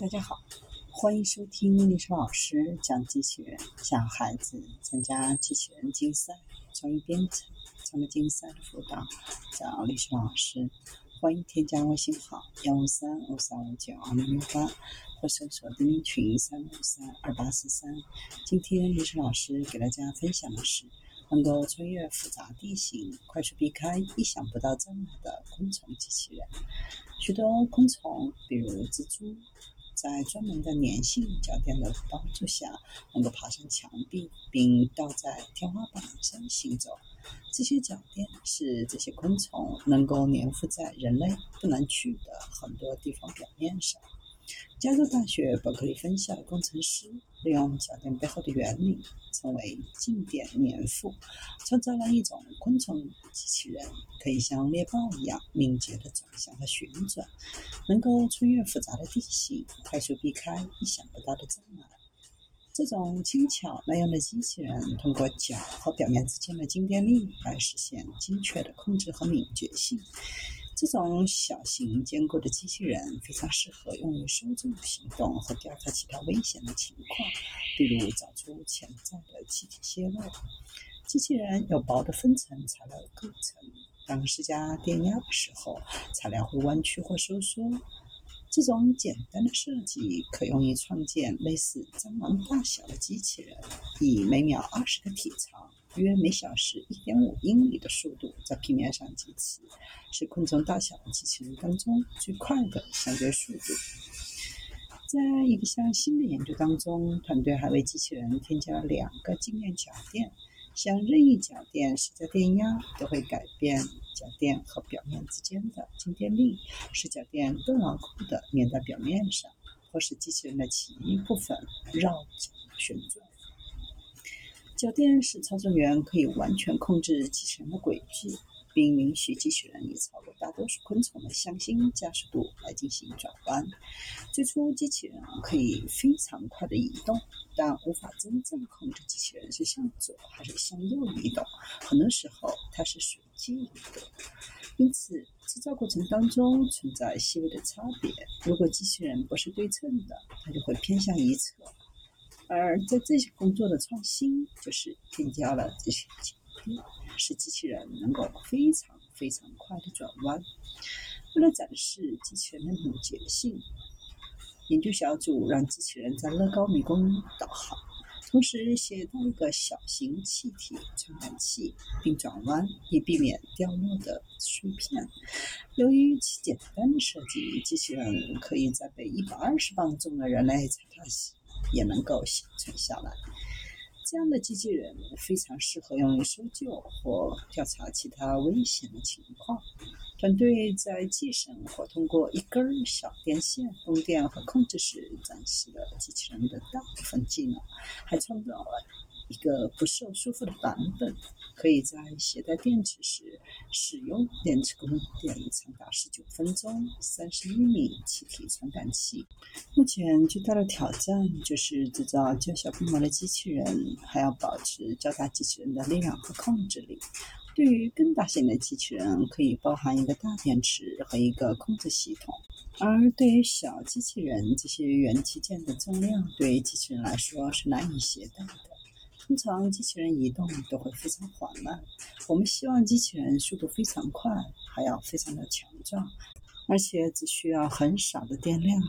大家好，欢迎收听历史老师讲机器人。小孩子参加机器人竞赛、创意编程、创客竞赛的辅导，找历史老师。欢迎添加微信号幺五三五三五九二零零八，或搜索钉钉群三五三二八四三。今天历史老师给大家分享的是能够穿越复杂地形、快速避开意想不到障碍的昆虫机器人。许多昆虫，比如蜘蛛。在专门的粘性脚垫的帮助下，能够爬上墙壁，并倒在天花板上行走。这些脚垫是这些昆虫能够粘附在人类不能去的很多地方表面上。加州大学伯克利分校的工程师利用脚垫背后的原理，称为静电粘附，创造了一种昆虫机器人，可以像猎豹一样敏捷地转向和旋转，能够穿越复杂的地形，快速避开意想不到的障碍。这种轻巧耐用的机器人，通过脚和表面之间的静电力来实现精确的控制和敏捷性。这种小型坚固的机器人非常适合用于搜救行动和调查其他危险的情况，比如找出潜在的气体泄漏。机器人有薄的分层材料构成，当施加电压的时候，材料会弯曲或收缩。这种简单的设计可用于创建类似蟑螂大小的机器人，以每秒二十个体长。约每小时一点五英里的速度在平面上疾驰，是昆虫大小的机器人当中最快的相对速度。在一项新的研究当中，团队还为机器人添加了两个静电脚垫，像任意脚垫施加电压都会改变脚垫和表面之间的静电力，使脚垫更牢固地粘在表面上，或使机器人的其余部分绕着旋转。脚垫使操作员可以完全控制机器人的轨迹，并允许机器人以超过大多数昆虫的向心加速度来进行转弯。最初，机器人可以非常快的移动，但无法真正控制机器人是向左还是向右移动。很多时候，它是随机移动。因此，制造过程当中存在细微的差别。如果机器人不是对称的，它就会偏向一侧。而在这些工作的创新，就是添加了这些脚垫，使机器人能够非常非常快的转弯。为了展示机器人的敏捷性，研究小组让机器人在乐高迷宫导航，同时携带一个小型气体传感器，并转弯以避免掉落的碎片。由于其简单的设计，机器人可以在被一百二十磅重的人类踩踏时。也能够幸存下来。这样的机器人非常适合用于搜救或调查其他危险的情况。团队在计生或通过一根小电线供电和控制时展示了机器人的大部分技能，还创造了。一个不受束缚的版本，可以在携带电池时使用电池供电长达十九分钟。三十一米气体传感器。目前最大的挑战就是制造较小规模的机器人，还要保持较大机器人的力量和控制力。对于更大型的机器人，可以包含一个大电池和一个控制系统；而对于小机器人，这些元器件的重量对于机器人来说是难以携带的。通常机器人移动都会非常缓慢。我们希望机器人速度非常快，还要非常的强壮，而且只需要很少的电量